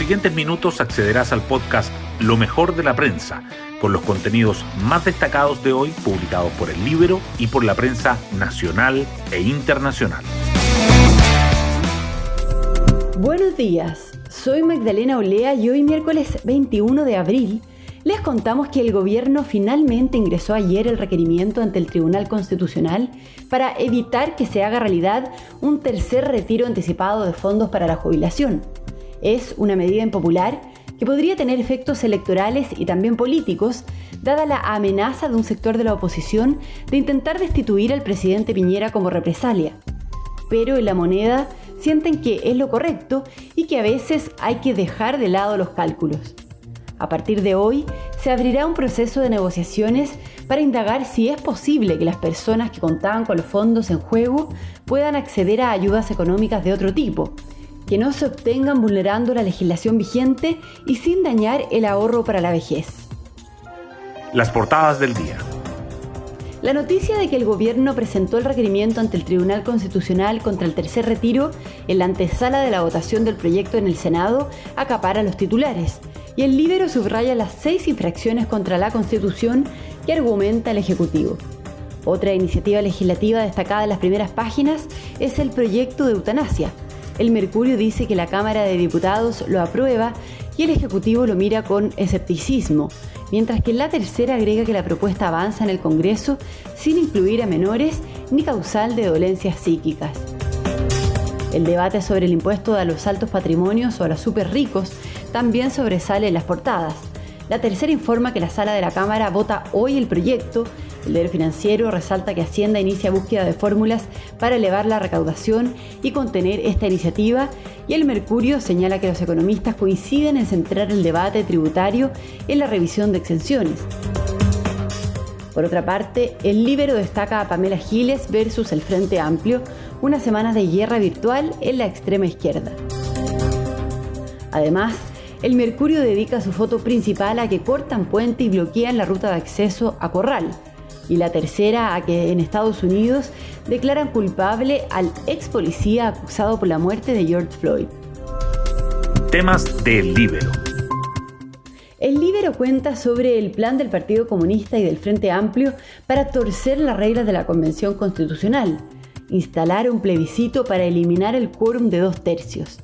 siguientes minutos accederás al podcast Lo mejor de la prensa, con los contenidos más destacados de hoy publicados por el libro y por la prensa nacional e internacional. Buenos días, soy Magdalena Olea y hoy miércoles 21 de abril les contamos que el gobierno finalmente ingresó ayer el requerimiento ante el Tribunal Constitucional para evitar que se haga realidad un tercer retiro anticipado de fondos para la jubilación. Es una medida impopular que podría tener efectos electorales y también políticos, dada la amenaza de un sector de la oposición de intentar destituir al presidente Piñera como represalia. Pero en la moneda sienten que es lo correcto y que a veces hay que dejar de lado los cálculos. A partir de hoy, se abrirá un proceso de negociaciones para indagar si es posible que las personas que contaban con los fondos en juego puedan acceder a ayudas económicas de otro tipo, que no se obtengan vulnerando la legislación vigente y sin dañar el ahorro para la vejez. Las portadas del día. La noticia de que el gobierno presentó el requerimiento ante el Tribunal Constitucional contra el tercer retiro en la antesala de la votación del proyecto en el Senado acapara los titulares y el libro subraya las seis infracciones contra la Constitución que argumenta el Ejecutivo. Otra iniciativa legislativa destacada en las primeras páginas es el proyecto de eutanasia. El Mercurio dice que la Cámara de Diputados lo aprueba y el Ejecutivo lo mira con escepticismo, mientras que la tercera agrega que la propuesta avanza en el Congreso sin incluir a menores ni causal de dolencias psíquicas. El debate sobre el impuesto a los altos patrimonios o a los super ricos también sobresale en las portadas. La tercera informa que la sala de la Cámara vota hoy el proyecto. El deber financiero resalta que Hacienda inicia búsqueda de fórmulas para elevar la recaudación y contener esta iniciativa. Y el Mercurio señala que los economistas coinciden en centrar el debate tributario en la revisión de exenciones. Por otra parte, el Libero destaca a Pamela Giles versus el Frente Amplio, unas semanas de guerra virtual en la extrema izquierda. Además, el Mercurio dedica su foto principal a que cortan puente y bloquean la ruta de acceso a Corral, y la tercera a que en Estados Unidos declaran culpable al ex policía acusado por la muerte de George Floyd. Temas del Libero. El Libero cuenta sobre el plan del Partido Comunista y del Frente Amplio para torcer las reglas de la Convención Constitucional instalar un plebiscito para eliminar el quórum de dos tercios.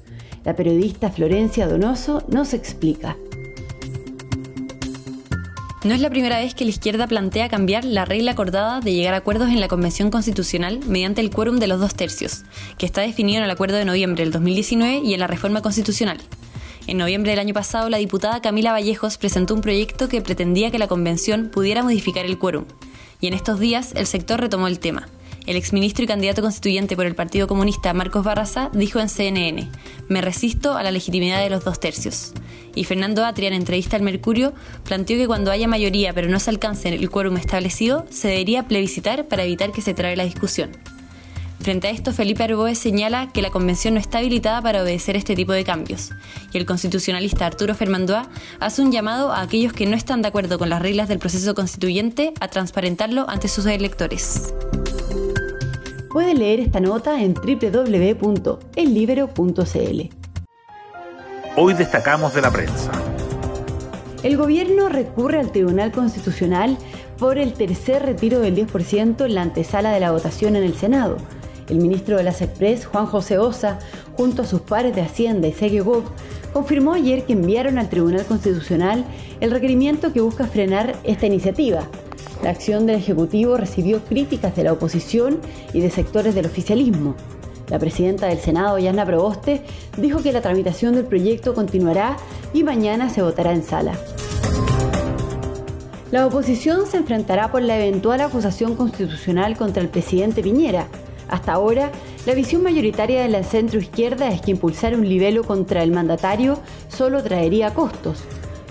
La periodista Florencia Donoso nos explica. No es la primera vez que la izquierda plantea cambiar la regla acordada de llegar a acuerdos en la Convención Constitucional mediante el quórum de los dos tercios, que está definido en el acuerdo de noviembre del 2019 y en la reforma constitucional. En noviembre del año pasado, la diputada Camila Vallejos presentó un proyecto que pretendía que la Convención pudiera modificar el quórum, y en estos días el sector retomó el tema. El exministro y candidato constituyente por el Partido Comunista, Marcos Barraza, dijo en CNN, me resisto a la legitimidad de los dos tercios. Y Fernando Atria, en entrevista al Mercurio, planteó que cuando haya mayoría pero no se alcance el quórum establecido, se debería plebiscitar para evitar que se trabe la discusión. Frente a esto, Felipe Arboe señala que la convención no está habilitada para obedecer este tipo de cambios, y el constitucionalista Arturo Fermandoa hace un llamado a aquellos que no están de acuerdo con las reglas del proceso constituyente a transparentarlo ante sus electores. Puede leer esta nota en www.ellibero.cl. Hoy destacamos de la prensa. El gobierno recurre al Tribunal Constitucional por el tercer retiro del 10% en la antesala de la votación en el Senado. El ministro de las Express, Juan José Osa, junto a sus pares de Hacienda y Seguegov, confirmó ayer que enviaron al Tribunal Constitucional el requerimiento que busca frenar esta iniciativa. La acción del Ejecutivo recibió críticas de la oposición y de sectores del oficialismo. La presidenta del Senado, Yana Proboste, dijo que la tramitación del proyecto continuará y mañana se votará en sala. La oposición se enfrentará por la eventual acusación constitucional contra el presidente Piñera. Hasta ahora, la visión mayoritaria de la centroizquierda es que impulsar un libelo contra el mandatario solo traería costos.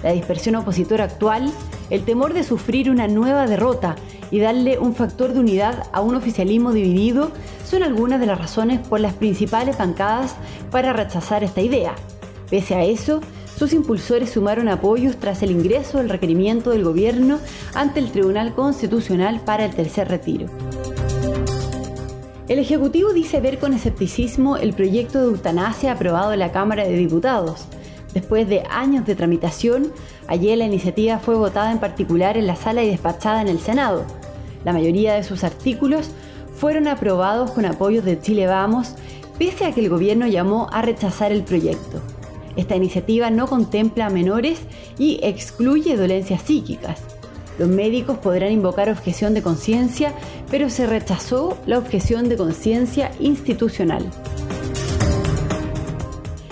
La dispersión opositora actual el temor de sufrir una nueva derrota y darle un factor de unidad a un oficialismo dividido son algunas de las razones por las principales bancadas para rechazar esta idea. Pese a eso, sus impulsores sumaron apoyos tras el ingreso del requerimiento del gobierno ante el Tribunal Constitucional para el tercer retiro. El Ejecutivo dice ver con escepticismo el proyecto de eutanasia aprobado en la Cámara de Diputados Después de años de tramitación, ayer la iniciativa fue votada en particular en la sala y despachada en el Senado. La mayoría de sus artículos fueron aprobados con apoyo de Chile Vamos, pese a que el gobierno llamó a rechazar el proyecto. Esta iniciativa no contempla a menores y excluye dolencias psíquicas. Los médicos podrán invocar objeción de conciencia, pero se rechazó la objeción de conciencia institucional.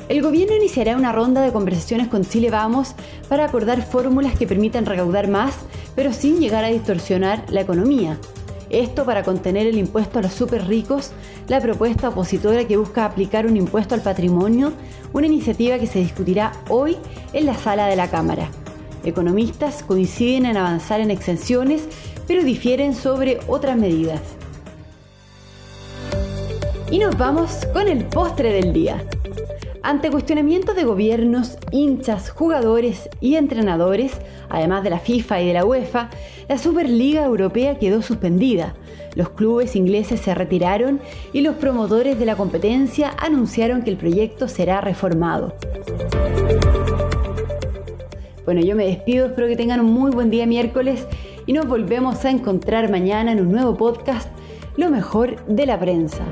El gobierno iniciará una ronda de conversaciones con Chile Vamos para acordar fórmulas que permitan recaudar más, pero sin llegar a distorsionar la economía. Esto para contener el impuesto a los super ricos, la propuesta opositora que busca aplicar un impuesto al patrimonio, una iniciativa que se discutirá hoy en la sala de la Cámara. Economistas coinciden en avanzar en exenciones, pero difieren sobre otras medidas. Y nos vamos con el postre del día. Ante cuestionamientos de gobiernos, hinchas, jugadores y entrenadores, además de la FIFA y de la UEFA, la Superliga Europea quedó suspendida. Los clubes ingleses se retiraron y los promotores de la competencia anunciaron que el proyecto será reformado. Bueno, yo me despido, espero que tengan un muy buen día miércoles y nos volvemos a encontrar mañana en un nuevo podcast, Lo mejor de la prensa.